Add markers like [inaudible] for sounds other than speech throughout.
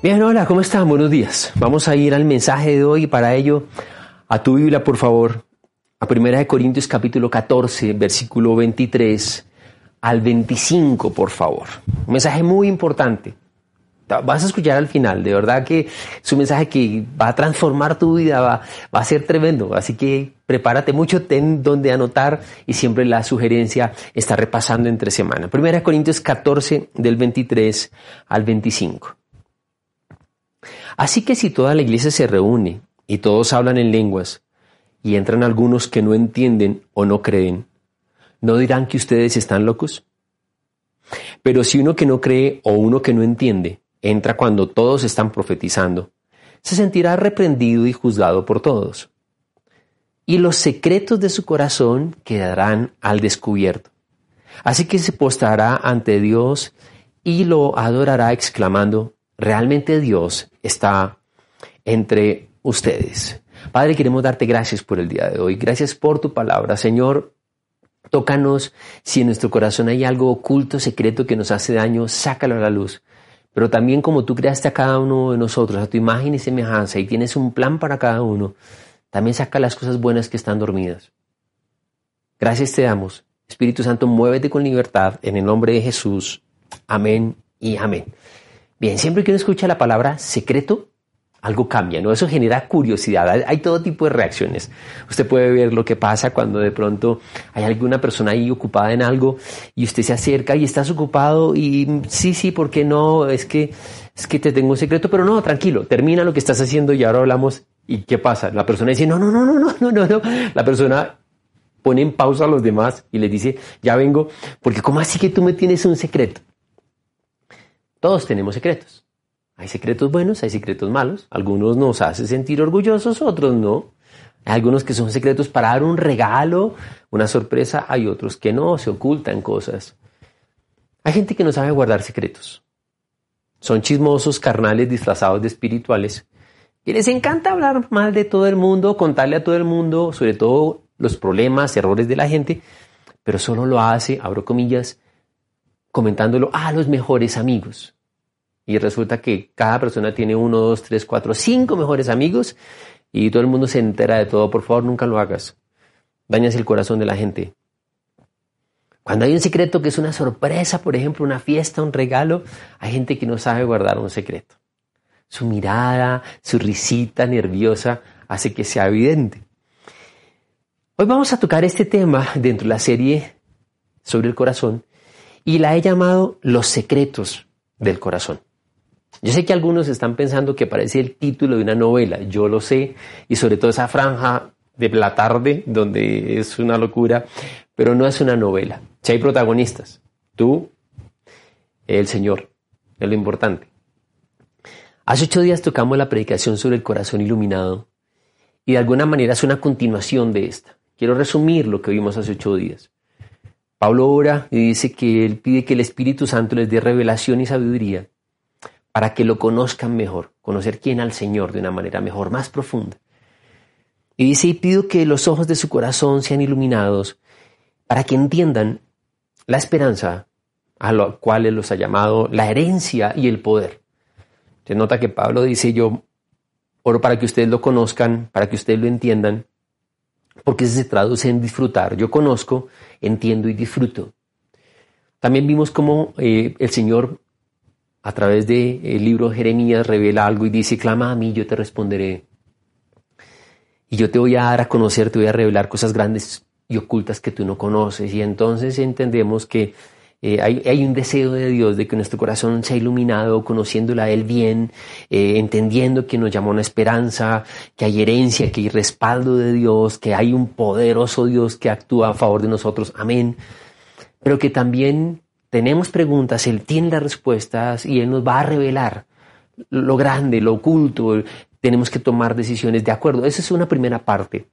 Bien, hola, ¿cómo están? Buenos días. Vamos a ir al mensaje de hoy para ello, a tu Biblia, por favor, a 1 Corintios capítulo 14, versículo 23 al 25, por favor. Un mensaje muy importante. Vas a escuchar al final, de verdad que es un mensaje que va a transformar tu vida, va, va a ser tremendo. Así que prepárate mucho, ten donde anotar y siempre la sugerencia está repasando entre semana. 1 Corintios 14, del 23 al 25. Así que si toda la iglesia se reúne y todos hablan en lenguas y entran algunos que no entienden o no creen, ¿no dirán que ustedes están locos? Pero si uno que no cree o uno que no entiende entra cuando todos están profetizando, se sentirá reprendido y juzgado por todos. Y los secretos de su corazón quedarán al descubierto. Así que se postrará ante Dios y lo adorará exclamando, realmente Dios está entre ustedes. Padre, queremos darte gracias por el día de hoy. Gracias por tu palabra. Señor, tócanos. Si en nuestro corazón hay algo oculto, secreto que nos hace daño, sácalo a la luz. Pero también como tú creaste a cada uno de nosotros, a tu imagen y semejanza, y tienes un plan para cada uno, también saca las cosas buenas que están dormidas. Gracias te damos. Espíritu Santo, muévete con libertad en el nombre de Jesús. Amén y amén. Bien, siempre que uno escucha la palabra secreto, algo cambia, ¿no? Eso genera curiosidad, hay todo tipo de reacciones. Usted puede ver lo que pasa cuando de pronto hay alguna persona ahí ocupada en algo y usted se acerca y estás ocupado y sí, sí, ¿por qué no? Es que, es que te tengo un secreto, pero no, tranquilo, termina lo que estás haciendo y ahora hablamos. ¿Y qué pasa? La persona dice, no, no, no, no, no, no, no, no. La persona pone en pausa a los demás y les dice, ya vengo, porque ¿cómo así que tú me tienes un secreto? Todos tenemos secretos. Hay secretos buenos, hay secretos malos. Algunos nos hacen sentir orgullosos, otros no. Hay algunos que son secretos para dar un regalo, una sorpresa. Hay otros que no, se ocultan cosas. Hay gente que no sabe guardar secretos. Son chismosos, carnales, disfrazados de espirituales. Y les encanta hablar mal de todo el mundo, contarle a todo el mundo, sobre todo los problemas, errores de la gente, pero solo lo hace, abro comillas, comentándolo a los mejores amigos. Y resulta que cada persona tiene uno, dos, tres, cuatro, cinco mejores amigos y todo el mundo se entera de todo. Por favor, nunca lo hagas. Dañas el corazón de la gente. Cuando hay un secreto que es una sorpresa, por ejemplo, una fiesta, un regalo, hay gente que no sabe guardar un secreto. Su mirada, su risita nerviosa hace que sea evidente. Hoy vamos a tocar este tema dentro de la serie sobre el corazón y la he llamado Los secretos del corazón. Yo sé que algunos están pensando que parece el título de una novela, yo lo sé, y sobre todo esa franja de la tarde donde es una locura, pero no es una novela. Si hay protagonistas, tú, el Señor, es lo importante. Hace ocho días tocamos la predicación sobre el corazón iluminado y de alguna manera es una continuación de esta. Quiero resumir lo que vimos hace ocho días. Pablo ora y dice que él pide que el Espíritu Santo les dé revelación y sabiduría para que lo conozcan mejor, conocer quién al Señor de una manera mejor, más profunda. Y dice, y pido que los ojos de su corazón sean iluminados para que entiendan la esperanza a la cual Él los ha llamado, la herencia y el poder. Se nota que Pablo dice, yo oro para que ustedes lo conozcan, para que ustedes lo entiendan, porque se traduce en disfrutar. Yo conozco, entiendo y disfruto. También vimos cómo eh, el Señor a través del libro de Jeremías revela algo y dice, clama a mí, yo te responderé. Y yo te voy a dar a conocer, te voy a revelar cosas grandes y ocultas que tú no conoces. Y entonces entendemos que eh, hay, un deseo de Dios de que nuestro corazón sea iluminado, conociéndola a Él bien, eh, entendiendo que nos llama una esperanza, que hay herencia, que hay respaldo de Dios, que hay un poderoso Dios que actúa a favor de nosotros. Amén. Pero que también tenemos preguntas, Él tiene las respuestas y Él nos va a revelar lo grande, lo oculto. Tenemos que tomar decisiones de acuerdo. Esa es una primera parte.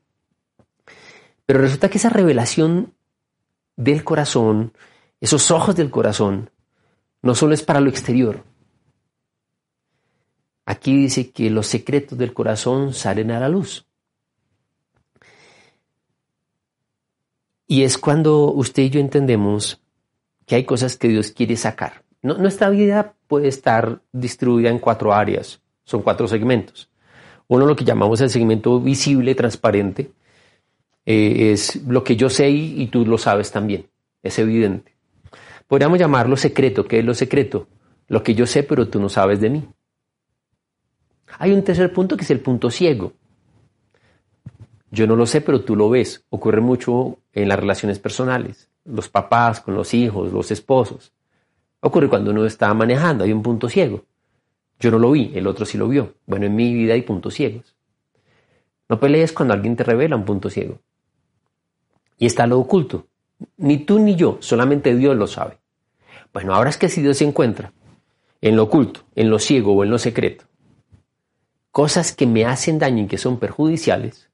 Pero resulta que esa revelación del corazón, esos ojos del corazón, no solo es para lo exterior. Aquí dice que los secretos del corazón salen a la luz. Y es cuando usted y yo entendemos que hay cosas que Dios quiere sacar. nuestra vida puede estar distribuida en cuatro áreas, son cuatro segmentos. Uno lo que llamamos el segmento visible, transparente, eh, es lo que yo sé y, tú lo sabes también, es evidente. Podríamos llamarlo secreto, ¿qué es lo secreto? Lo que yo sé pero tú no sabes de mí. Hay un tercer punto que es el punto ciego. Yo no lo sé, pero tú lo ves. Ocurre mucho en las relaciones personales, los papás con los hijos, los esposos. Ocurre cuando uno está manejando, hay un punto ciego. Yo no lo vi, el otro sí lo vio. Bueno, en mi vida hay puntos ciegos. No pelees cuando alguien te revela un punto ciego. Y está lo oculto. Ni tú ni yo, solamente Dios lo sabe. Bueno, ahora es que si Dios se encuentra en lo oculto, en lo ciego o en lo secreto, cosas que me hacen daño y que son perjudiciales,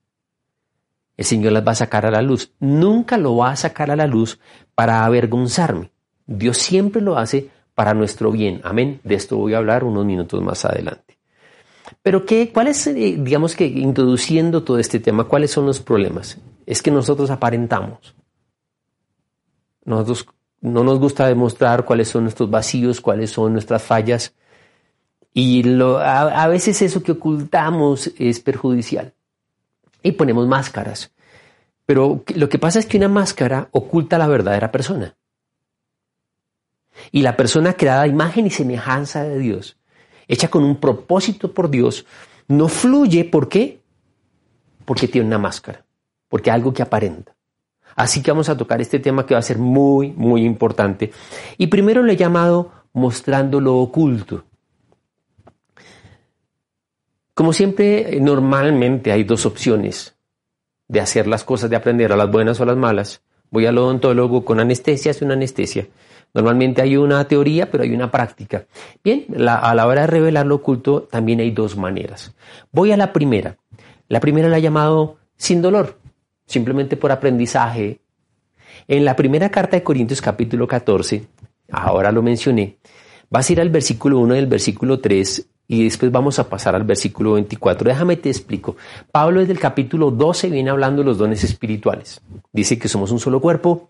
el Señor las va a sacar a la luz. Nunca lo va a sacar a la luz para avergonzarme. Dios siempre lo hace para nuestro bien. Amén. De esto voy a hablar unos minutos más adelante. Pero ¿qué, ¿cuál es, eh, digamos que introduciendo todo este tema, cuáles son los problemas? Es que nosotros aparentamos. Nosotros no nos gusta demostrar cuáles son nuestros vacíos, cuáles son nuestras fallas. Y a, veces eso que ocultamos es perjudicial. Y ponemos máscaras. Pero lo que pasa es que una máscara oculta la verdadera persona. Y la persona creada a imagen y semejanza de Dios, hecha con un propósito por Dios, no fluye. ¿Por qué? Porque tiene una máscara, porque algo que aparenta. Así que vamos a tocar este tema que va a ser muy, muy importante. Y primero le he llamado mostrando lo oculto. Como siempre, normalmente hay dos opciones de hacer las cosas, de aprender a las buenas o a las malas. Voy al odontólogo con anestesia, hace una anestesia. Normalmente hay una teoría, pero hay una práctica. Bien, a la hora de revelar lo oculto también hay dos maneras. Voy a la primera. La primera la he llamado sin dolor, simplemente por aprendizaje. En la primera carta de Corintios capítulo 14, ahora lo mencioné, vas a ir al versículo 1 y el versículo 3 y después vamos a pasar al versículo 24. Déjame te explico. Pablo desde el capítulo 12 viene hablando de los dones espirituales. Dice que somos un solo cuerpo,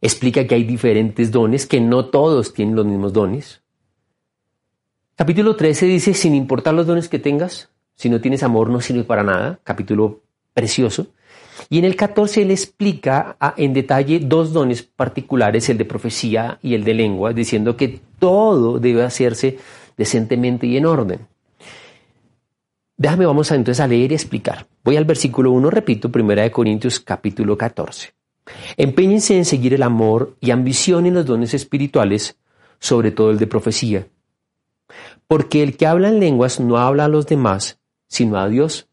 explica que hay diferentes dones, que no todos tienen los mismos dones. Capítulo 13 dice, sin importar los dones que tengas, si no tienes amor no sirve para nada, capítulo precioso. Y en el 14 él explica en detalle dos dones particulares, el de profecía y el de lengua, diciendo que todo debe hacerse decentemente y en orden. Déjame, vamos entonces a leer y explicar. Voy al versículo 1, repito, 1 Corintios capítulo 14. Empeñense en seguir el amor y ambicionen los dones espirituales, sobre todo el de profecía. Porque el que habla en lenguas no habla a los demás, sino a Dios.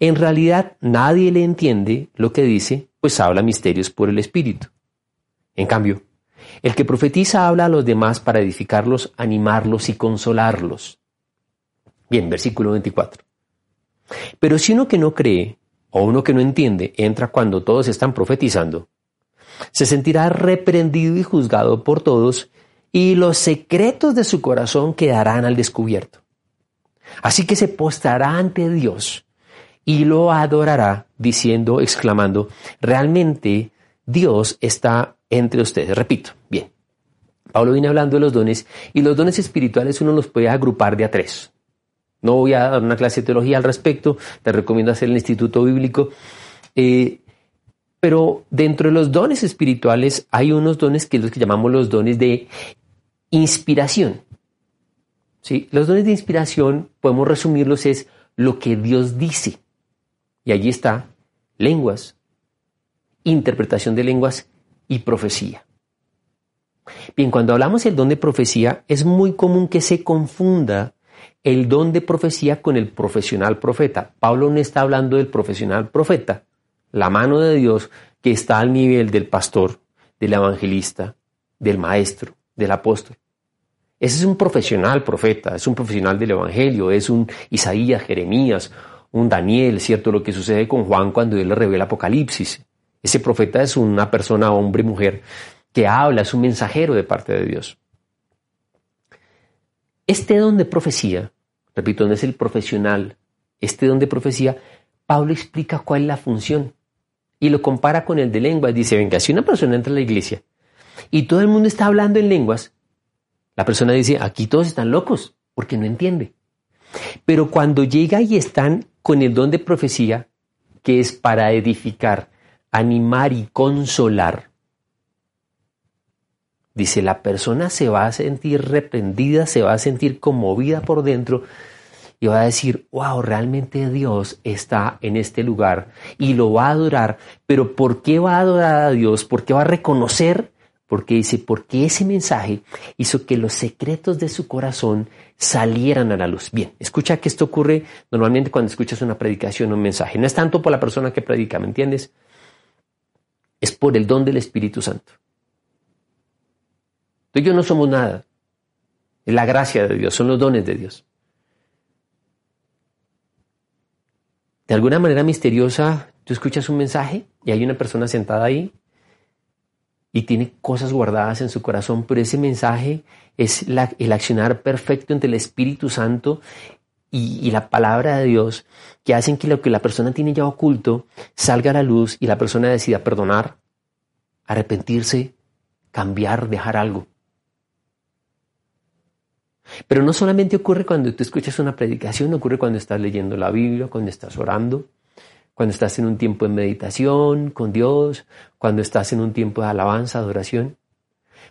En realidad nadie le entiende lo que dice, pues habla misterios por el Espíritu. En cambio, el que profetiza habla a los demás para edificarlos, animarlos y consolarlos. Bien, versículo 24. Pero si uno que no cree o uno que no entiende entra cuando todos están profetizando, se sentirá reprendido y juzgado por todos y los secretos de su corazón quedarán al descubierto. Así que se postrará ante Dios y lo adorará diciendo, exclamando, realmente Dios está entre ustedes. Repito, bien. Pablo viene hablando de los dones y los dones espirituales uno los puede agrupar de a tres. No voy a dar una clase de teología al respecto, te recomiendo hacer el Instituto Bíblico. Eh, pero dentro de los dones espirituales hay unos dones que los que llamamos los dones de inspiración. ¿Sí? Los dones de inspiración, podemos resumirlos, es lo que Dios dice. Y allí está lenguas, interpretación de lenguas y profecía. Bien, cuando hablamos del don de profecía, es muy común que se confunda el don de profecía con el profesional profeta. Pablo no está hablando del profesional profeta, la mano de Dios que está al nivel del pastor, del evangelista, del maestro, del apóstol. Ese es un profesional profeta, es un profesional del evangelio, es un Isaías, Jeremías, un Daniel, ¿cierto? Lo que sucede con Juan cuando él le revela Apocalipsis. Ese profeta es una persona, hombre, mujer, que habla, es un mensajero de parte de Dios. Este don de profecía repito, no es el profesional, este don de profecía, Pablo explica cuál es la función y lo compara con el de lenguas. Dice, venga, si una persona entra a la iglesia y todo el mundo está hablando en lenguas, la persona dice, aquí todos están locos porque no entiende. Pero cuando llega y están con el don de profecía, que es para edificar, animar y consolar, Dice, la persona se va a sentir reprendida, se va a sentir conmovida por dentro y va a decir, wow, realmente Dios está en este lugar y lo va a adorar. Pero ¿por qué va a adorar a Dios? ¿Por qué va a reconocer? Porque dice, porque ese mensaje hizo que los secretos de su corazón salieran a la luz. Bien, escucha que esto ocurre normalmente cuando escuchas una predicación o un mensaje. No es tanto por la persona que predica, ¿me entiendes? Es por el don del Espíritu Santo. Tú y yo no somos nada. Es la gracia de Dios, son los dones de Dios. De alguna manera misteriosa, tú escuchas un mensaje y hay una persona sentada ahí y tiene cosas guardadas en su corazón, pero ese mensaje es el accionar perfecto entre el Espíritu Santo y, y, la palabra de Dios que hacen que lo que la persona tiene ya oculto salga a la luz y la persona decida perdonar, arrepentirse, cambiar, dejar algo. Pero no solamente ocurre cuando tú escuchas una predicación, ocurre cuando estás leyendo la Biblia, cuando estás orando, cuando estás en un tiempo de meditación con Dios, cuando estás en un tiempo de alabanza, adoración.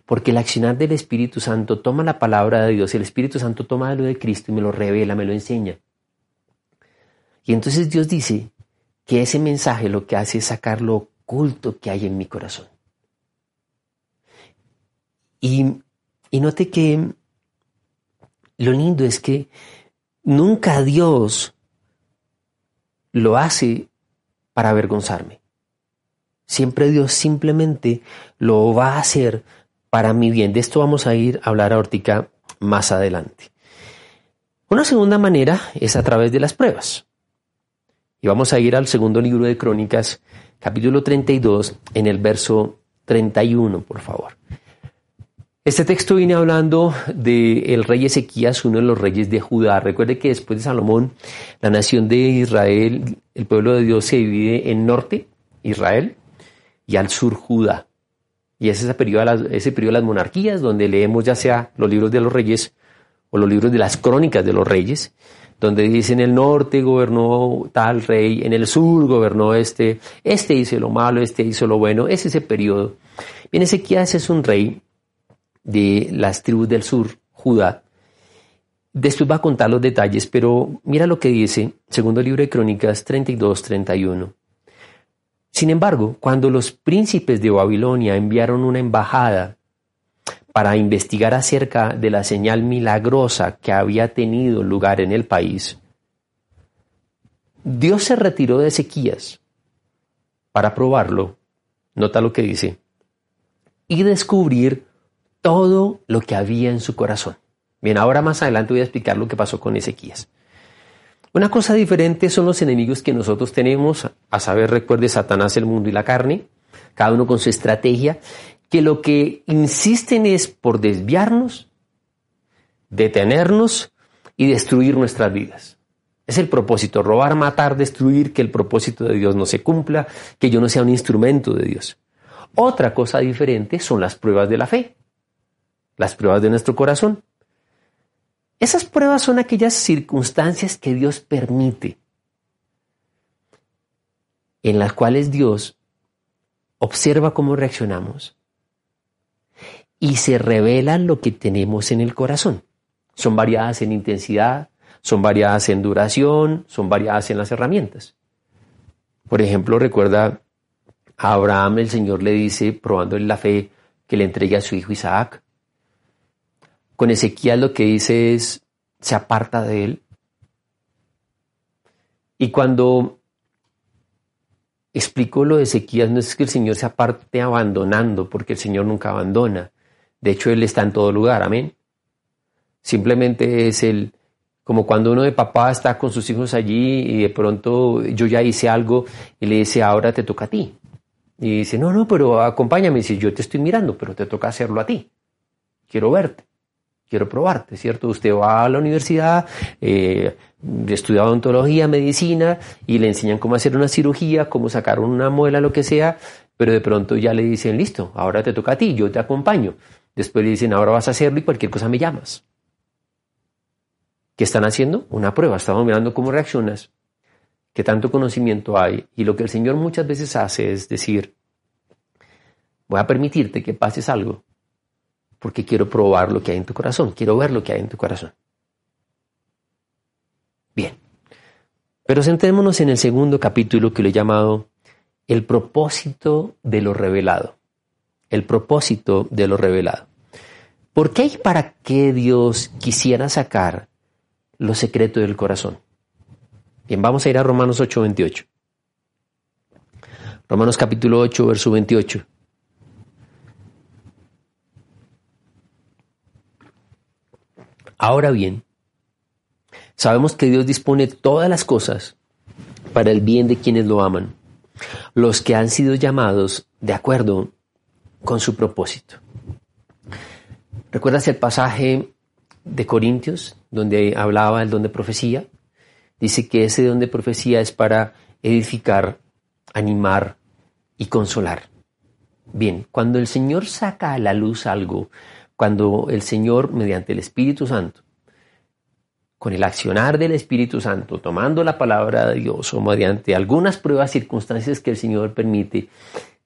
Porque el accionar del Espíritu Santo toma la palabra de Dios, el Espíritu Santo toma lo de Cristo y me lo revela, me lo enseña. Y entonces Dios dice que ese mensaje lo que hace es sacar lo oculto que hay en mi corazón. Y, y note que lo lindo es que nunca Dios lo hace para avergonzarme. Siempre Dios simplemente lo va a hacer para mi bien. De esto vamos a ir a hablar ahorita más adelante. Una segunda manera es a través de las pruebas. Y vamos a ir al segundo libro de Crónicas, capítulo 32, en el verso 31, por favor. Este texto viene hablando del rey Ezequías, uno de los reyes de Judá. Recuerde que después de Salomón, la nación de Israel, el pueblo de Dios se divide en norte, Israel, y al sur, Judá. Y es ese periodo, ese periodo de las monarquías, donde leemos ya sea los libros de los reyes o los libros de las crónicas de los reyes, donde dice en el norte gobernó tal rey, en el sur gobernó este, este hizo lo malo, este hizo lo bueno, es ese periodo. Bien, Ezequías es un rey de las tribus del sur, Judá. Después va a contar los detalles, pero mira lo que dice, segundo libro de Crónicas 32-31. Sin embargo, cuando los príncipes de Babilonia enviaron una embajada para investigar acerca de la señal milagrosa que había tenido lugar en el país, Dios se retiró de Ezequías para probarlo, nota lo que dice, y descubrir todo lo que había en su corazón. Bien, ahora más adelante voy a explicar lo que pasó con Ezequías. Una cosa diferente son los enemigos que nosotros tenemos, a saber, recuerde Satanás, el mundo y la carne, cada uno con su estrategia, que lo que insisten es por desviarnos, detenernos y destruir nuestras vidas. Es el propósito, robar, matar, destruir, que el propósito de Dios no se cumpla, que yo no sea un instrumento de Dios. Otra cosa diferente son las pruebas de la fe las pruebas de nuestro corazón. Esas pruebas son aquellas circunstancias que Dios permite, en las cuales Dios observa cómo reaccionamos y se revela lo que tenemos en el corazón. Son variadas en intensidad, son variadas en duración, son variadas en las herramientas. Por ejemplo, recuerda a Abraham el Señor le dice, probando en la fe, que le entregue a su hijo Isaac. Con Ezequiel lo que dice es, se aparta de él. Y cuando explico lo de Ezequiel, no es que el Señor se aparte abandonando, porque el Señor nunca abandona. De hecho, Él está en todo lugar, amén. Simplemente es el, como cuando uno de papá está con sus hijos allí y de pronto yo ya hice algo y le dice, ahora te toca a ti. Y dice, no, no, pero acompáñame. si yo te estoy mirando, pero te toca hacerlo a ti. Quiero verte, quiero probarte, ¿cierto? Usted va a la universidad, eh, estudia odontología, medicina, y le enseñan cómo hacer una cirugía, cómo sacar una muela, lo que sea, pero de pronto ya le dicen, listo, ahora te toca a ti, yo te acompaño. Después le dicen, ahora vas a hacerlo y cualquier cosa me llamas. ¿Qué están haciendo? Una prueba. Estamos mirando cómo reaccionas, qué tanto conocimiento hay. Y lo que el Señor muchas veces hace es decir, voy a permitirte que pases algo, porque quiero probar lo que hay en tu corazón, quiero ver lo que hay en tu corazón. Bien. Pero sentémonos en el segundo capítulo que lo he llamado El propósito de lo revelado. El propósito de lo revelado. ¿Por qué y para qué Dios quisiera sacar lo secreto del corazón. Bien, vamos a ir a Romanos 8, 28. Romanos capítulo 8, verso 28. Ahora bien, sabemos que Dios dispone todas las cosas para el bien de quienes lo aman, los que han sido llamados de acuerdo con su propósito. ¿Recuerdas el pasaje de Corintios, donde hablaba del don de profecía, dice que ese don de profecía es para edificar, animar y consolar. Bien, cuando el Señor saca a la luz algo, cuando el Señor, mediante el Espíritu Santo, con el accionar del Espíritu Santo, tomando la palabra de Dios o mediante algunas pruebas, circunstancias que el Señor permite,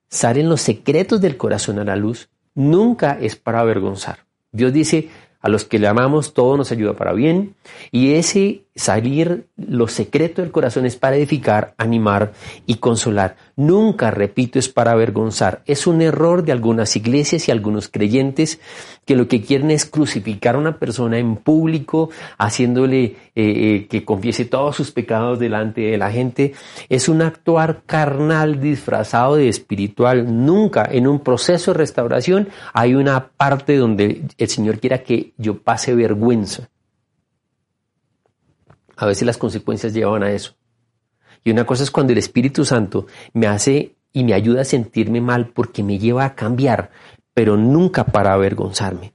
salen los secretos del corazón a la luz, nunca es para avergonzar. Dios dice, a los que le amamos todo nos ayuda para bien y ese salir lo secreto del corazón es para edificar, animar y consolar. Nunca, repito, es para avergonzar. Es un error de algunas iglesias y algunos creyentes que lo que quieren es crucificar a una persona en público, haciéndole eh, eh, que confiese todos sus pecados delante de la gente. Es un actuar carnal disfrazado de espiritual. Nunca en un proceso de restauración hay una parte donde el Señor quiera que yo pase vergüenza. A veces las consecuencias llevan a eso. Y una cosa es cuando el Espíritu Santo me hace y me ayuda a sentirme mal porque me lleva a cambiar, pero nunca para avergonzarme.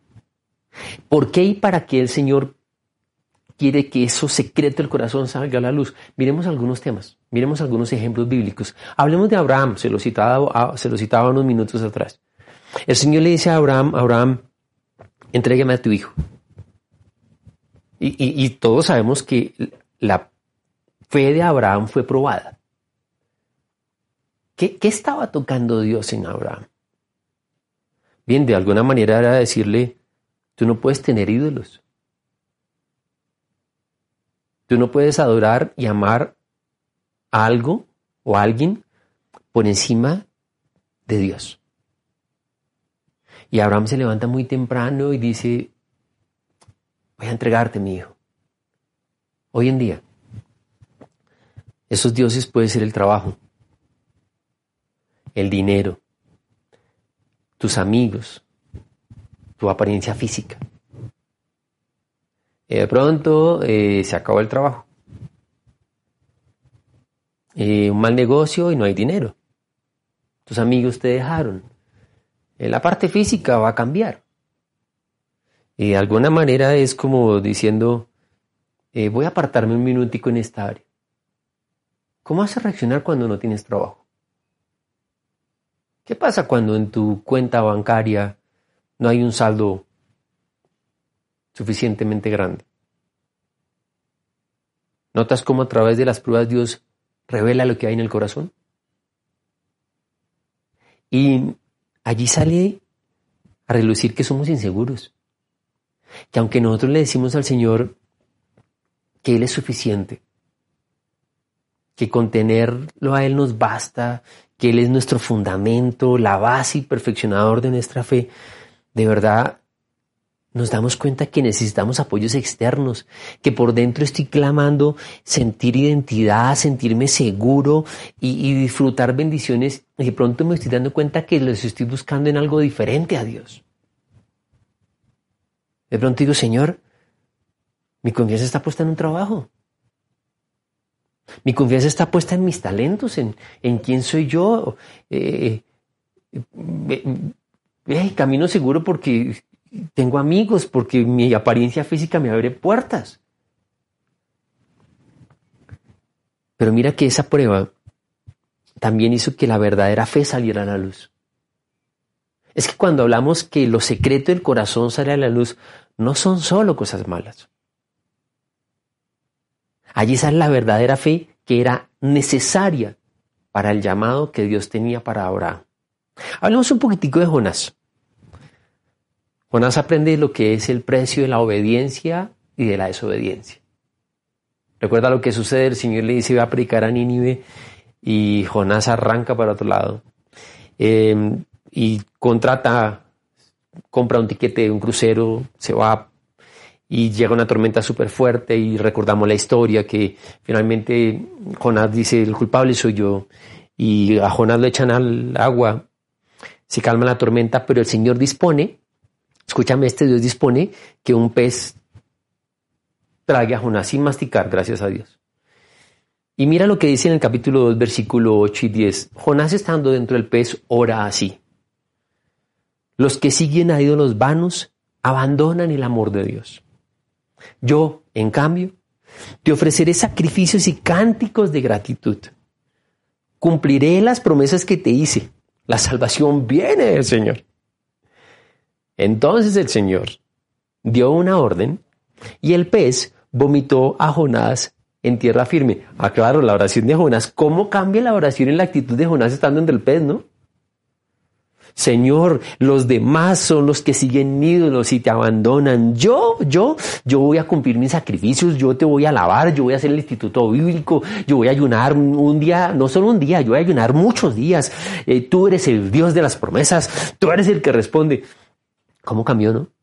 ¿Por qué y para qué el Señor quiere que eso secreto del corazón salga a la luz? Miremos algunos temas, miremos algunos ejemplos bíblicos. Hablemos de Abraham, se lo citaba, ah, unos minutos atrás. El Señor le dice a Abraham, Abraham, entrégame a tu hijo. Y, todos sabemos que la fe de Abraham fue probada. ¿Qué, ¿Qué, estaba tocando Dios en Abraham? Bien, de alguna manera era decirle, tú no puedes tener ídolos. Tú no puedes adorar y amar a algo o a alguien por encima de Dios. Y Abraham se levanta muy temprano y dice, voy a entregarte mi hijo. Hoy en día, esos dioses pueden ser el trabajo, el dinero, tus amigos, tu apariencia física. Y de pronto eh, se acabó el trabajo. un mal negocio y no hay dinero. Tus amigos te dejaron. Eh, la parte física va a cambiar. Y de alguna manera es como diciendo, eh, voy a apartarme un minutico en esta área. ¿Cómo vas a reaccionar cuando no tienes trabajo? ¿Qué pasa cuando en tu cuenta bancaria no hay un saldo suficientemente grande? ¿Notas cómo a través de las pruebas Dios revela lo que hay en el corazón? Y allí sale a relucir que somos inseguros. Que aunque nosotros le decimos al Señor que Él es suficiente, que contenerlo a Él nos basta, que Él es nuestro fundamento, la base y perfeccionador de nuestra fe, de verdad nos damos cuenta que necesitamos apoyos externos, que por dentro estoy clamando sentir identidad, sentirme seguro y, disfrutar bendiciones y de pronto me estoy dando cuenta que los estoy buscando en algo diferente a Dios. De pronto digo, Señor, mi confianza está puesta en un trabajo. Mi confianza está puesta en mis talentos, en, en quién soy yo. Eh, eh, camino seguro porque tengo amigos, porque mi apariencia física me abre puertas. Pero mira que esa prueba también hizo que la verdadera fe saliera a la luz. Es que cuando hablamos que lo secreto del corazón sale a la luz, no son solo cosas malas. Allí sale la verdadera fe que era necesaria para el llamado que Dios tenía para Abraham. Hablemos un poquitico de Jonás. Jonás aprende lo que es el precio de la obediencia y de la desobediencia. Recuerda lo que sucede, el Señor le dice, va a predicar a Nínive y Jonás arranca para otro lado. Em, y contrata, compra un tiquete de un crucero, se va y llega una tormenta súper fuerte y recordamos la historia que finalmente Jonás dice, el culpable soy yo. Y a Jonás lo echan al agua, se calma la tormenta, pero el Señor dispone Escúchame, este Dios dispone que un pez trague a Jonás sin masticar, gracias a Dios. Y mira lo que dice en el capítulo 2, versículo 8 y 10. Jonás estando dentro del pez ora así. Los que siguen a ídolos vanos abandonan el amor de Dios. Yo, en cambio, te ofreceré sacrificios y cánticos de gratitud. Cumpliré las promesas que te hice. La salvación viene del Señor. Entonces el Señor dio una orden y el pez vomitó a Jonás en tierra firme. Ah, claro, la oración de Jonás. ¿Cómo cambia la oración en la actitud de Jonás estando entre el pez, no? Señor, los demás son los que siguen ídolos y te abandonan. Yo, yo, yo voy a cumplir mis sacrificios, yo te voy a alabar, yo voy a hacer el instituto bíblico, yo voy a ayunar un día, no solo un día, yo voy a ayunar muchos días. Eh, tú eres el Dios de las promesas, tú eres el que responde. ¿Cómo cambió, no?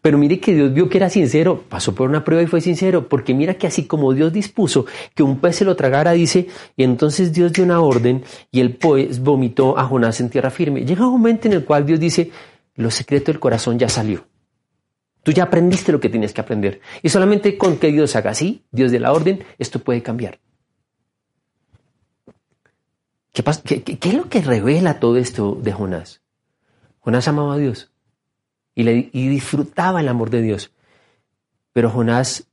Pero mire que Dios vio que era sincero, pasó por una prueba y fue sincero, porque mira que así como Dios dispuso que un pez se lo tragara, dice, y entonces Dios dio una orden y el pez vomitó a Jonás en tierra firme. Llega un momento en el cual Dios dice, lo secreto del corazón ya salió. Tú ya aprendiste lo que tienes que aprender. Y solamente con que Dios haga así, Dios de la orden, esto puede cambiar. ¿Qué, qué es lo que revela todo esto de Jonás? Jonás amaba a Dios y, disfrutaba el amor de Dios. Pero Jonás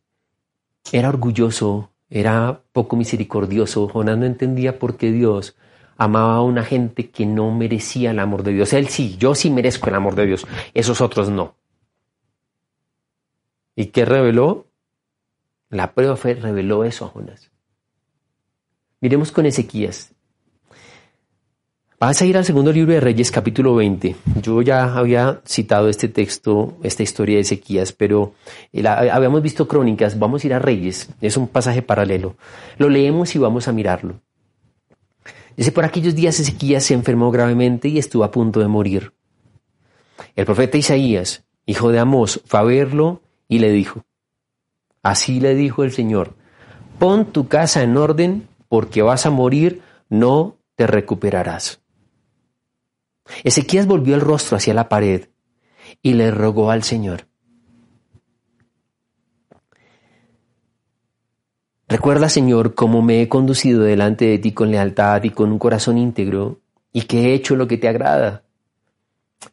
era orgulloso, era poco misericordioso. Jonás no entendía por qué Dios amaba a una gente que no merecía el amor de Dios. Él sí, yo sí merezco el amor de Dios, esos otros no. ¿Y qué reveló? La prueba fue, reveló eso a Jonás. Miremos con Ezequías. Vas a ir al segundo libro de Reyes, capítulo 20. Yo ya había citado este texto, esta historia de Ezequías, pero eh, habíamos visto crónicas. Vamos a ir a Reyes. Es un pasaje paralelo. Lo leemos y vamos a mirarlo. Dice, por aquellos días Ezequías se enfermó gravemente y estuvo a punto de morir. El profeta Isaías, hijo de Amós, fue a verlo y le dijo, así le dijo el Señor, pon tu casa en orden porque vas a morir, no te recuperarás. Ezequías volvió el rostro hacia la pared y le rogó al Señor. Recuerda, Señor, cómo me he conducido delante de ti con lealtad y con un corazón íntegro, y que he hecho lo que te agrada.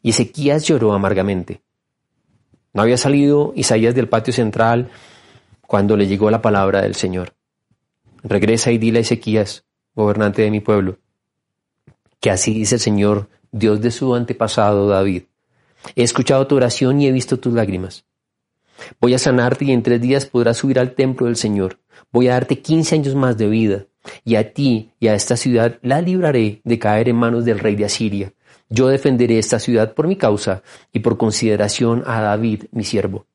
Y Ezequías lloró amargamente. No había salido Isaías del patio central cuando le llegó la palabra del Señor. Regresa y dile a Ezequías, gobernante de mi pueblo, que así dice el Señor Dios de su antepasado David. He escuchado tu oración y he visto tus lágrimas. Voy a sanarte y en tres días podrás subir al templo del Señor. Voy a darte quince años más de vida. Y a ti y a esta ciudad la libraré de caer en manos del rey de Asiria. yo defenderé esta ciudad por mi causa y por consideración a David, mi siervo.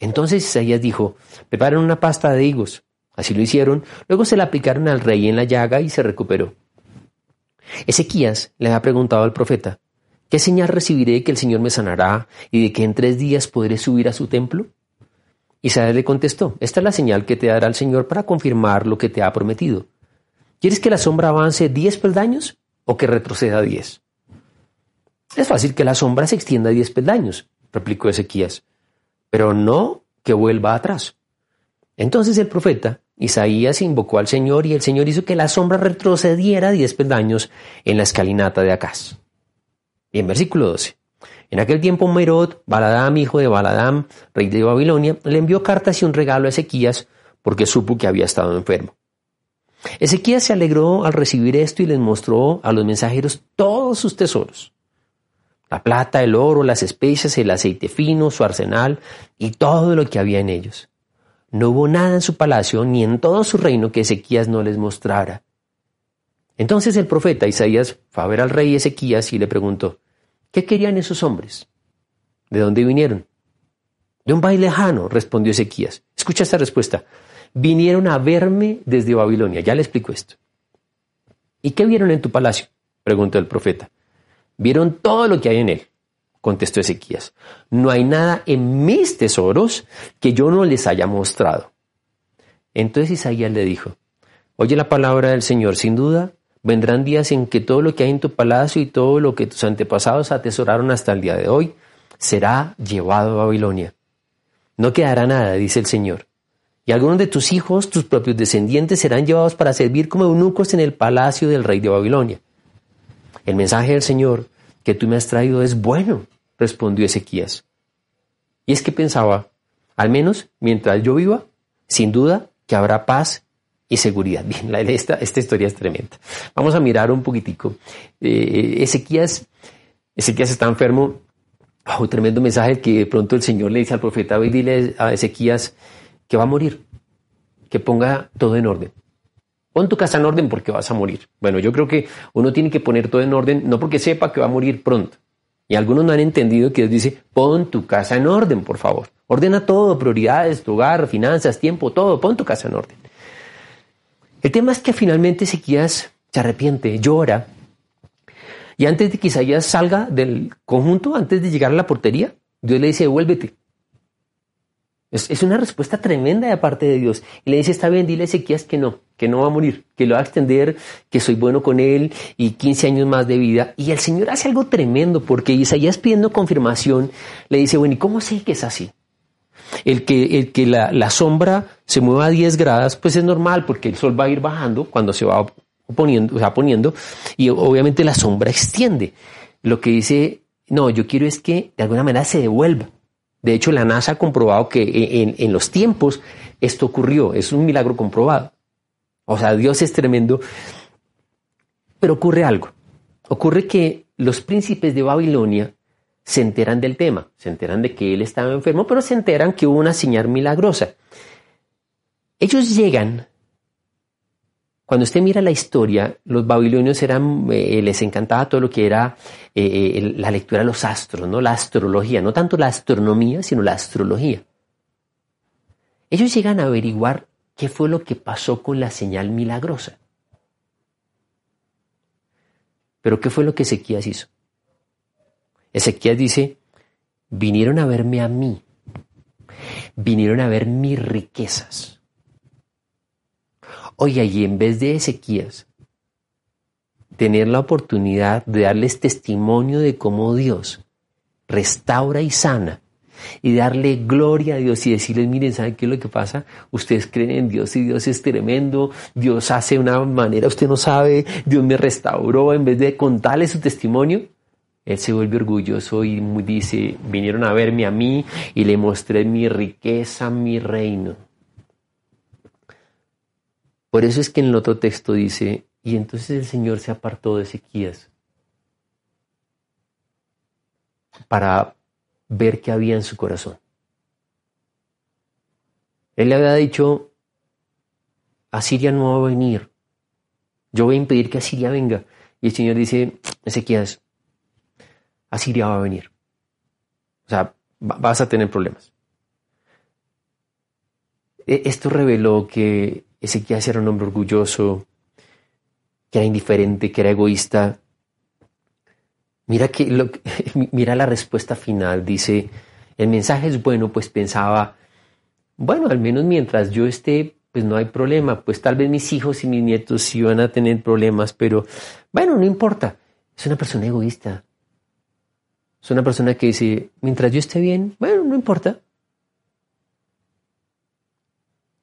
Entonces Isaías dijo, preparen una pasta de higos. Así lo hicieron, luego se la aplicaron al rey en la llaga y se recuperó. Ezequías le ha preguntado al profeta, ¿qué señal recibiré que el Señor me sanará y de que en tres días podré subir a su templo? Isaías le contestó, esta es la señal que te dará el Señor para confirmar lo que te ha prometido. ¿Quieres que la sombra avance diez peldaños o que retroceda diez? Es fácil que la sombra se extienda diez peldaños, replicó Ezequías, pero no que vuelva atrás. Entonces el profeta Isaías invocó al Señor y el Señor hizo que la sombra retrocediera diez peldaños en la escalinata de Acaz. Y en versículo 12. En aquel tiempo Merod, Baladam, hijo de Baladam, rey de Babilonia, le envió cartas y un regalo a Ezequías porque supo que había estado enfermo. Ezequías se alegró al recibir esto y les mostró a los mensajeros todos sus tesoros. La plata, el oro, las especias, el aceite fino, su arsenal y todo lo que había en ellos. No hubo nada en su palacio ni en todo su reino que Ezequías no les mostrara. Entonces el profeta Isaías fue a ver al rey Ezequías y le preguntó, ¿Qué querían esos hombres? ¿De dónde vinieron? De un país lejano, respondió Ezequías. Escucha esta respuesta. Vinieron a verme desde Babilonia. Ya le explico esto. ¿Y qué vieron en tu palacio? preguntó el profeta. Vieron todo lo que hay en él, contestó Ezequías. No hay nada en mis tesoros que yo no les haya mostrado. Entonces Isaías le dijo, Oye la palabra del Señor, sin duda, Vendrán días en que todo lo que hay en tu palacio y todo lo que tus antepasados atesoraron hasta el día de hoy será llevado a Babilonia. No quedará nada, dice el Señor. Y algunos de tus hijos, tus propios descendientes, serán llevados para servir como eunucos en el palacio del rey de Babilonia. El mensaje del Señor que tú me has traído es bueno, respondió Ezequías. Y es que pensaba, al menos mientras yo viva, sin duda que habrá paz y seguridad. [laughs] Bien, la, esta, esta historia es tremenda. Vamos a mirar un poquitico. Eh, Ezequías, Ezequías está enfermo. un tremendo mensaje que de pronto el Señor le dice al profeta, y dile a Ezequías que va a morir, que ponga todo en orden. Pon tu casa en orden porque vas a morir. Bueno, yo creo que uno tiene que poner todo en orden, no porque sepa que va a morir pronto. Y algunos no han entendido que Dios dice, pon tu casa en orden, por favor. Ordena todo, prioridades, tu hogar, finanzas, tiempo, todo, pon tu casa en orden. El tema es que finalmente Ezequías se arrepiente, llora, y antes de que Isaías salga del conjunto, antes de llegar a la portería, Dios le dice, vuélvete. Es, una respuesta tremenda de parte de Dios. Y le dice, está bien, dile a Ezequías que no, que no va a morir, que lo va a extender, que soy bueno con él y 15 años más de vida. Y el Señor hace algo tremendo porque Isaías pidiendo confirmación le dice, bueno, ¿y cómo sé que es así? El que, el que la, sombra se mueva a 10 grados, pues es normal porque el sol va a ir bajando cuando se va poniendo, va poniendo y obviamente la sombra extiende. Lo que dice, no, yo quiero es que de alguna manera se devuelva. De hecho, la NASA ha comprobado que en, en los tiempos esto ocurrió, es un milagro comprobado. O sea, Dios es tremendo. Pero ocurre algo. Ocurre que los príncipes de Babilonia se enteran del tema, se enteran de que él estaba enfermo, pero se enteran que hubo una señal milagrosa. Ellos llegan, cuando usted mira la historia, los babilonios eran, eh, les encantaba todo lo que era eh, eh, la lectura de los astros, ¿no? la astrología, no tanto la astronomía, sino la astrología. Ellos llegan a averiguar qué fue lo que pasó con la señal milagrosa. Pero ¿qué fue lo que Ezequías hizo? Ezequiel dice, vinieron a verme a mí, vinieron a ver mis riquezas. Oye, y en vez de Ezequías tener la oportunidad de darles testimonio de cómo Dios restaura y sana y darle gloria a Dios y decirles, miren, ¿saben qué es lo que pasa? Ustedes creen en Dios y Dios es tremendo, Dios hace una manera, usted no sabe, Dios me restauró, en vez de contarles su testimonio, él se vuelve orgulloso y dice, vinieron a verme a mí y le mostré mi riqueza, mi reino. Por eso es que en el otro texto dice, y entonces el Señor se apartó de Ezequías para ver qué había en su corazón. Él le había dicho, Asiria no va a venir, yo voy a impedir que Asiria venga. Y el Señor dice, Ezequías, Asiria va a venir. O sea, vas a tener problemas. E, esto reveló que Ezequías era un hombre orgulloso, que era indiferente, que era egoísta. Mira, que [laughs] mira la respuesta final. Dice, el mensaje es bueno, pues pensaba, bueno, al menos mientras yo esté, pues no hay problema. Pues tal vez mis hijos y mis nietos sí van a tener problemas, pero bueno, no importa. Es una persona egoísta. Es una persona que dice, mientras yo esté bien, bueno, no importa.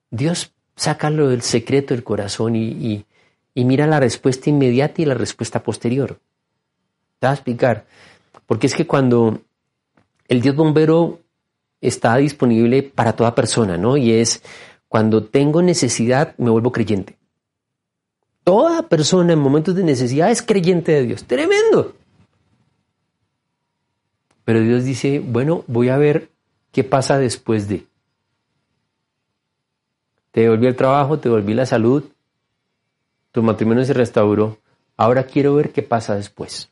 Dios saca lo del secreto del corazón y, mira la respuesta inmediata y la respuesta posterior. Te voy a explicar. Porque es que cuando el Dios bombero está disponible para toda persona, ¿no? Y es cuando tengo necesidad, me vuelvo creyente. Toda persona en momentos de necesidad es creyente de Dios. Tremendo. Pero Dios dice, bueno, voy a ver qué pasa después de. Te devolví el trabajo, te devolví la salud, tu matrimonio se restauró. Ahora quiero ver qué pasa después.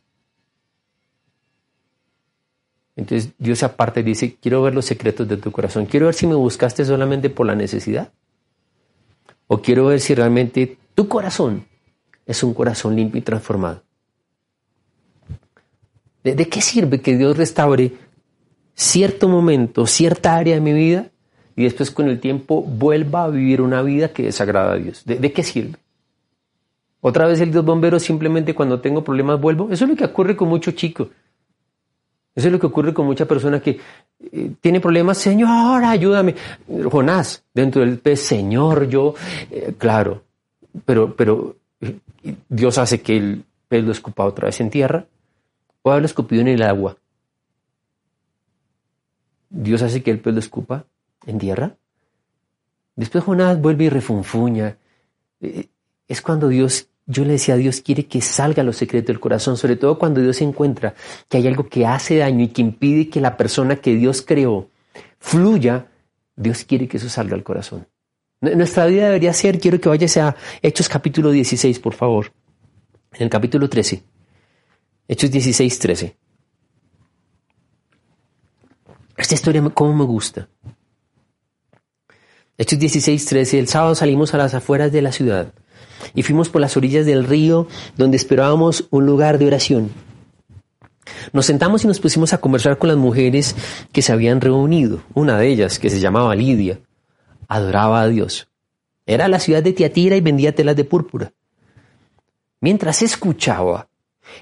Entonces Dios aparte dice, quiero ver los secretos de tu corazón. Quiero ver si me buscaste solamente por la necesidad. O quiero ver si realmente tu corazón es un corazón limpio y transformado. ¿De, qué sirve que Dios restaure cierto momento, cierta área de mi vida y después con el tiempo vuelva a vivir una vida que desagrada a Dios? ¿De, qué sirve? Otra vez el Dios bombero simplemente cuando tengo problemas vuelvo. Eso es lo que ocurre con muchos chicos. Eso es lo que ocurre con mucha persona que eh, tiene problemas. Señor, ayúdame. Jonás, dentro del pez, Señor, yo, eh, claro, pero, pero eh, Dios hace que el pez lo escupa otra vez en tierra o haberlo escupido en el agua. Dios hace que el pez lo escupa en tierra. Después Jonás vuelve y refunfuña. Eh, es cuando Dios, yo le decía a Dios, quiere que salga lo secreto del corazón, sobre todo cuando Dios encuentra que hay algo que hace daño y que impide que la persona que Dios creó fluya. Dios quiere que eso salga al corazón. Nuestra vida debería ser, quiero que vayas a Hechos capítulo 16, por favor. En el capítulo 13. Hechos 16, 13. Esta historia, ¿cómo me gusta? Hechos 16, 13. El sábado salimos a las afueras de la ciudad y fuimos por las orillas del río donde esperábamos un lugar de oración. Nos sentamos y nos pusimos a conversar con las mujeres que se habían reunido. Una de ellas, que se llamaba Lidia, adoraba a Dios. Era la ciudad de Tiatira y vendía telas de púrpura. Mientras escuchaba,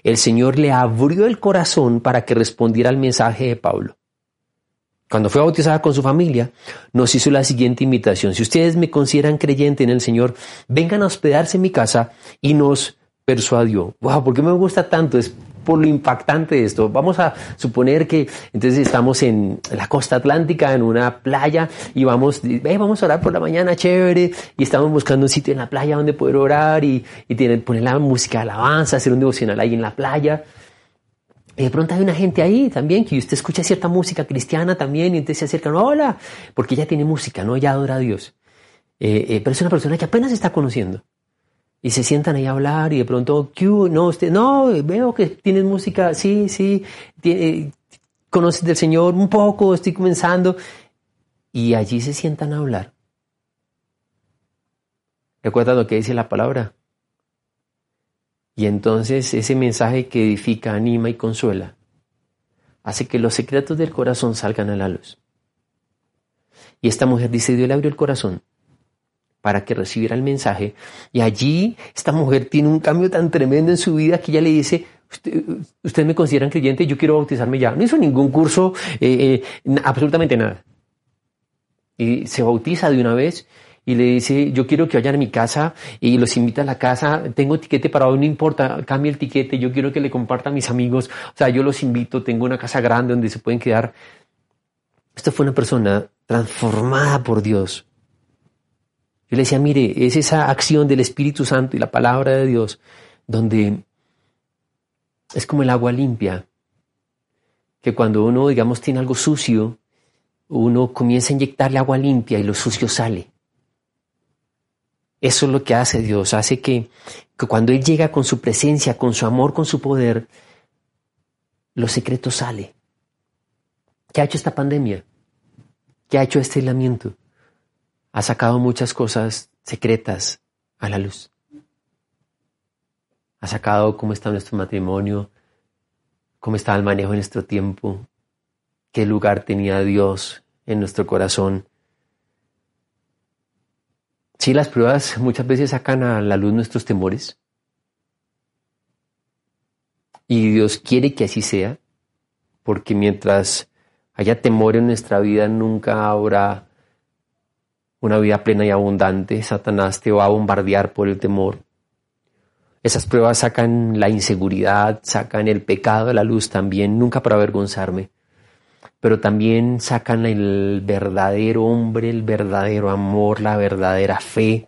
el Señor le abrió el corazón para que respondiera al mensaje de Pablo. Cuando fue bautizada con su familia, nos hizo la siguiente invitación. Si ustedes me consideran creyente en el Señor, vengan a hospedarse en mi casa y nos persuadió. Wow, ¿por qué me gusta tanto? Es por lo impactante de esto. Vamos a suponer que entonces estamos en la costa atlántica, en una playa, y vamos, vamos a orar por la mañana, chévere, y estamos buscando un sitio en la playa donde poder orar y, y poner la música de alabanza, hacer un devocional ahí en la playa. Y de pronto hay una gente ahí también que usted escucha cierta música cristiana también y entonces se acercan, hola, porque ella tiene música, ¿no? Ella adora a Dios. Eh, eh, pero es una persona que apenas está conociendo y se sientan ahí a hablar y de pronto. No, usted, no, veo que tienes música, sí, sí, eh, conoces del Señor un poco, estoy comenzando. Y allí se sientan a hablar. ¿Recuerda lo que dice la palabra? Y entonces ese mensaje que edifica, anima y consuela, hace que los secretos del corazón salgan a la luz. Y esta mujer dice, Dios le abrió el corazón para que recibiera el mensaje. Y allí esta mujer tiene un cambio tan tremendo en su vida que ella le dice, usted, me consideran creyente, yo quiero bautizarme ya. No hizo ningún curso, eh, eh, absolutamente nada. Y se bautiza de una vez y le dice, yo quiero que vayan a mi casa y los invita a la casa, tengo tiquete para hoy, no importa, cambie el tiquete, yo quiero que le comparta a mis amigos, o sea, yo los invito, tengo una casa grande donde se pueden quedar. Esta fue una persona transformada por Dios, yo le decía, mire, es esa acción del Espíritu Santo y la palabra de Dios donde es como el agua limpia, que cuando uno, digamos, tiene algo sucio, uno comienza a inyectarle agua limpia y lo sucio sale. Eso es lo que hace Dios, hace que, que cuando Él llega con su presencia, con su amor, con su poder, lo secreto sale. ¿Qué ha hecho esta pandemia? ¿Qué ha hecho este aislamiento? Ha sacado muchas cosas secretas a la luz. Ha sacado cómo está nuestro matrimonio, cómo está el manejo de nuestro tiempo, qué lugar tenía Dios en nuestro corazón. Sí, las pruebas muchas veces sacan a la luz nuestros temores. Y Dios quiere que así sea, porque mientras haya temor en nuestra vida, nunca habrá una vida plena y abundante. Satanás te va a bombardear por el temor. Esas pruebas sacan la inseguridad, sacan el pecado a la luz también, nunca para avergonzarme, pero también sacan el verdadero hombre, el verdadero amor, la verdadera fe.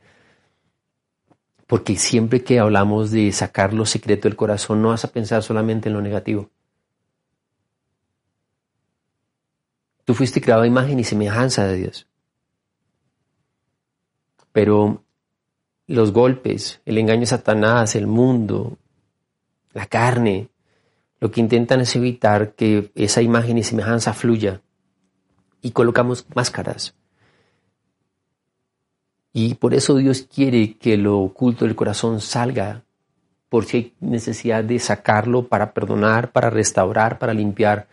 Porque siempre que hablamos de sacar lo secreto del corazón, no vas a pensar solamente en lo negativo. Tú fuiste creado a imagen y semejanza de Dios. Pero los golpes, el engaño de Satanás, el mundo, la carne, lo que intentan es evitar que esa imagen y semejanza fluya. Y colocamos máscaras. Y por eso Dios quiere que lo oculto del corazón salga, por si hay necesidad de sacarlo para perdonar, para restaurar, para limpiar,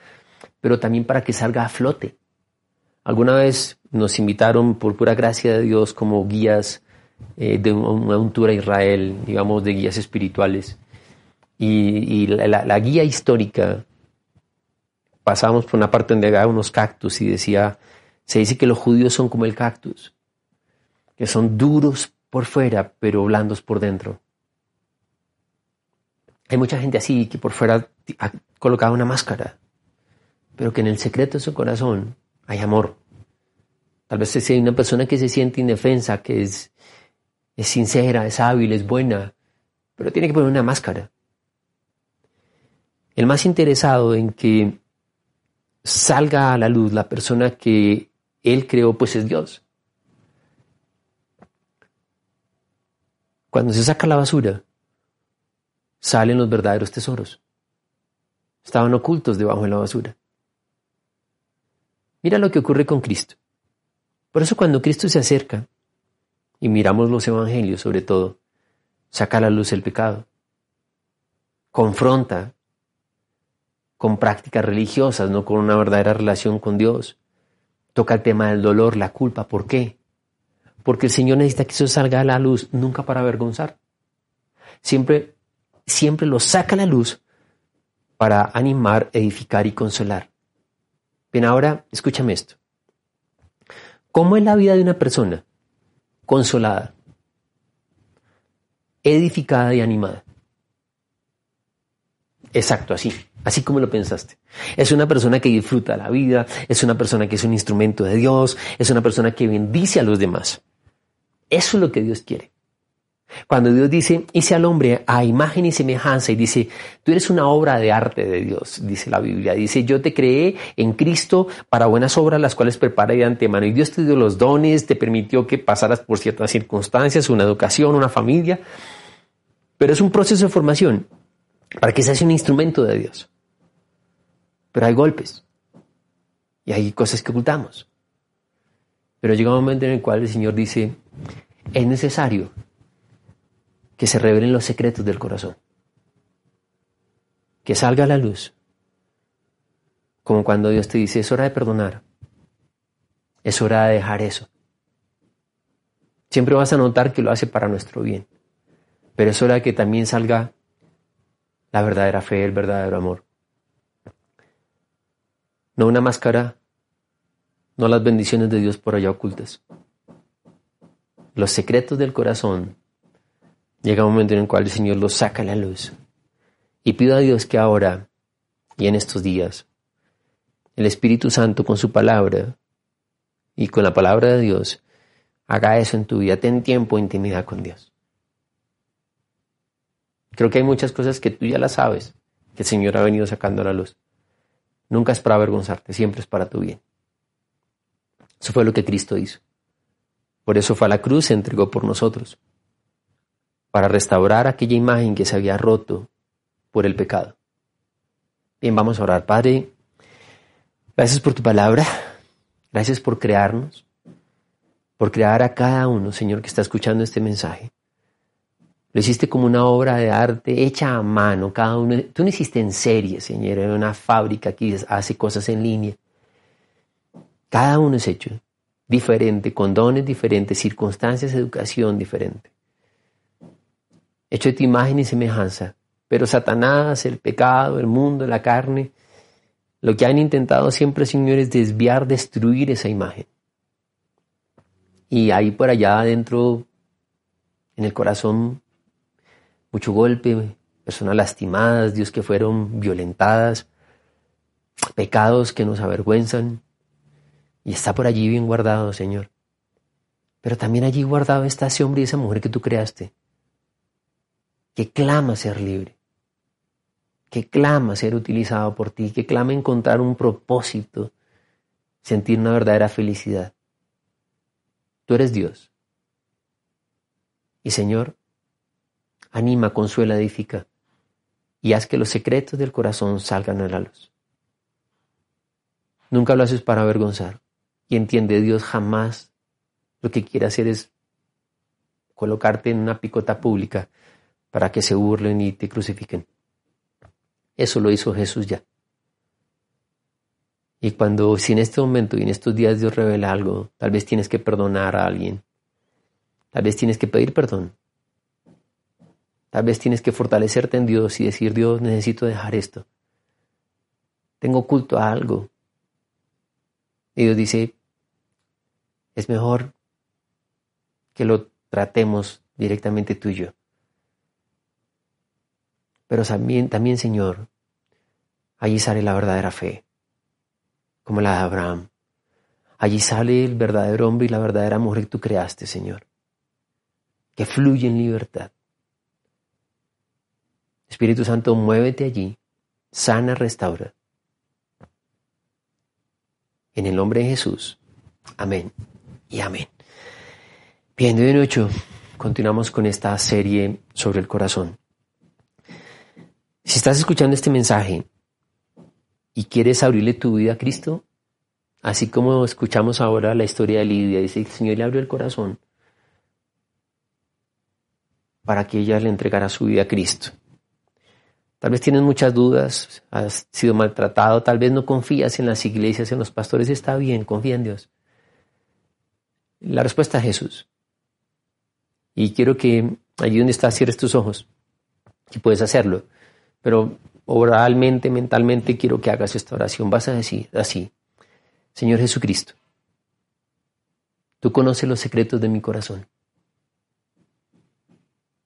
pero también para que salga a flote. Alguna vez nos invitaron por pura gracia de Dios como guías eh, de una, un tour a Israel, digamos, de guías espirituales. Y, la, guía histórica, pasamos por una parte donde había unos cactus y decía, se dice que los judíos son como el cactus, que son duros por fuera, pero blandos por dentro. Hay mucha gente así que por fuera ha colocado una máscara, pero que en el secreto de su corazón hay amor. Tal vez sea una persona que se siente indefensa, que es es sincera, es hábil, es buena, pero tiene que poner una máscara. El más interesado en que salga a la luz la persona que él creó, pues es Dios. Cuando se saca la basura, salen los verdaderos tesoros. Estaban ocultos debajo de la basura. Mira lo que ocurre con Cristo. Por eso cuando Cristo se acerca, y miramos los evangelios sobre todo, saca a la luz el pecado, confronta con prácticas religiosas, no con una verdadera relación con Dios. Toca el tema del dolor, la culpa. ¿Por qué? Porque el Señor necesita que eso salga a la luz, nunca para avergonzar. Siempre, siempre lo saca a la luz para animar, edificar y consolar. Bien, ahora escúchame esto. ¿Cómo es la vida de una persona consolada, edificada y animada. Exacto, así, así como lo pensaste. Es una persona que disfruta la vida, es una persona que es un instrumento de Dios, es una persona que bendice a los demás. Eso es lo que Dios quiere. Cuando Dios dice, hice al hombre a imagen y semejanza y dice, tú eres una obra de arte de Dios, dice la Biblia. Dice, yo te creé en Cristo para buenas obras, las cuales prepara de antemano. Y Dios te dio los dones, te permitió que pasaras por ciertas circunstancias, una educación, una familia. Pero es un proceso de formación para que seas un instrumento de Dios. Pero hay golpes y hay cosas que ocultamos. Pero llega un momento en el cual el Señor dice, es necesario que se revelen los secretos del corazón. Que salga a la luz. Como cuando Dios te dice, es hora de perdonar. Es hora de dejar eso. Siempre vas a notar que lo hace para nuestro bien. Pero es hora de que también salga la verdadera fe, el verdadero amor. No una máscara, no las bendiciones de Dios por allá ocultas. Los secretos del corazón llega un momento en el cual el Señor los saca a la luz. Y pido a Dios que ahora y en estos días, el Espíritu Santo con su palabra y con la palabra de Dios, haga eso en tu vida. Ten tiempo de intimidad con Dios. Creo que hay muchas cosas que tú ya las sabes, que el Señor ha venido sacando a la luz. Nunca es para avergonzarte, siempre es para tu bien. Eso fue lo que Cristo hizo. Por eso fue a la cruz, se entregó por nosotros para restaurar aquella imagen que se había roto por el pecado. Bien, vamos a orar. Padre, gracias por tu palabra. Gracias por crearnos, por crear a cada uno, Señor, que está escuchando este mensaje. Lo hiciste como una obra de arte hecha a mano, cada uno. Tú no hiciste en serie, Señor, en una fábrica que hace cosas en línea. Cada uno es hecho diferente, con dones diferentes, circunstancias, educación diferente. Hecho de tu imagen y semejanza. Pero Satanás, el pecado, el mundo, la carne, lo que han intentado siempre, Señor, es desviar, destruir esa imagen. Y ahí por allá adentro, en el corazón, mucho golpe, personas lastimadas, Dios que fueron violentadas, pecados que nos avergüenzan, y está por allí bien guardado, Señor. Pero también allí guardado está ese hombre y esa mujer que tú creaste, que clama ser libre, que clama ser utilizado por ti, que clama encontrar un propósito, sentir una verdadera felicidad. Tú eres Dios. Y Señor, anima, consuela, edifica y haz que los secretos del corazón salgan a la luz. Nunca lo haces para avergonzar y entiende Dios jamás lo que quiere hacer es colocarte en una picota pública para que se burlen y te crucifiquen. Eso lo hizo Jesús ya. Y cuando, si en este momento y en estos días Dios revela algo, tal vez tienes que perdonar a alguien, tal vez tienes que pedir perdón, tal vez tienes que fortalecerte en Dios y decir, Dios, necesito dejar esto. Tengo culto a algo, y Dios dice, es mejor que lo tratemos directamente tú y yo. Pero también, también, Señor, allí sale la verdadera fe, como la de Abraham. Allí sale el verdadero hombre y la verdadera mujer que tú creaste, Señor, que fluye en libertad. Espíritu Santo, muévete allí, sana, restaura. En el nombre de Jesús. Amén y amén. Bien, de ocho, continuamos con esta serie sobre el corazón. Si estás escuchando este mensaje y quieres abrirle tu vida a Cristo, así como escuchamos ahora la historia de Lidia, dice el Señor le abrió el corazón para que ella le entregara su vida a Cristo. Tal vez tienes muchas dudas, has sido maltratado, tal vez no confías en las iglesias, en los pastores, está bien, confía en Dios. La respuesta es Jesús. Y quiero que allí donde estás cierres tus ojos, y puedes hacerlo, pero oralmente, mentalmente quiero que hagas esta oración. Vas a decir así, Señor Jesucristo, tú conoces los secretos de mi corazón.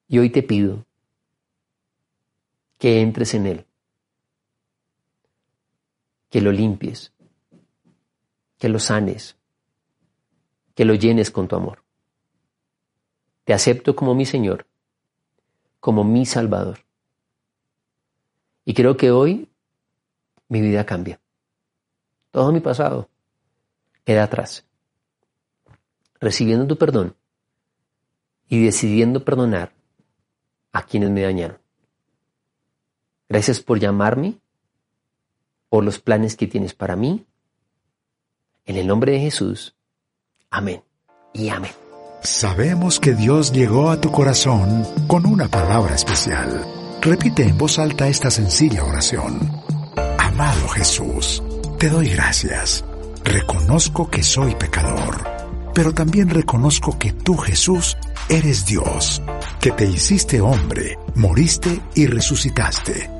Y hoy te pido que entres en Él, que lo limpies, que lo sanes, que lo llenes con tu amor. Te acepto como mi Señor, como mi Salvador. Y creo que hoy mi vida cambia. Todo mi pasado queda atrás. Recibiendo tu perdón y decidiendo perdonar a quienes me dañaron. Gracias por llamarme, por los planes que tienes para mí. En el nombre de Jesús. Amén y amén. Sabemos que Dios llegó a tu corazón con una palabra especial. Repite en voz alta esta sencilla oración. Amado Jesús, te doy gracias. Reconozco que soy pecador, pero también reconozco que tú, Jesús, eres Dios, que te hiciste hombre, moriste y resucitaste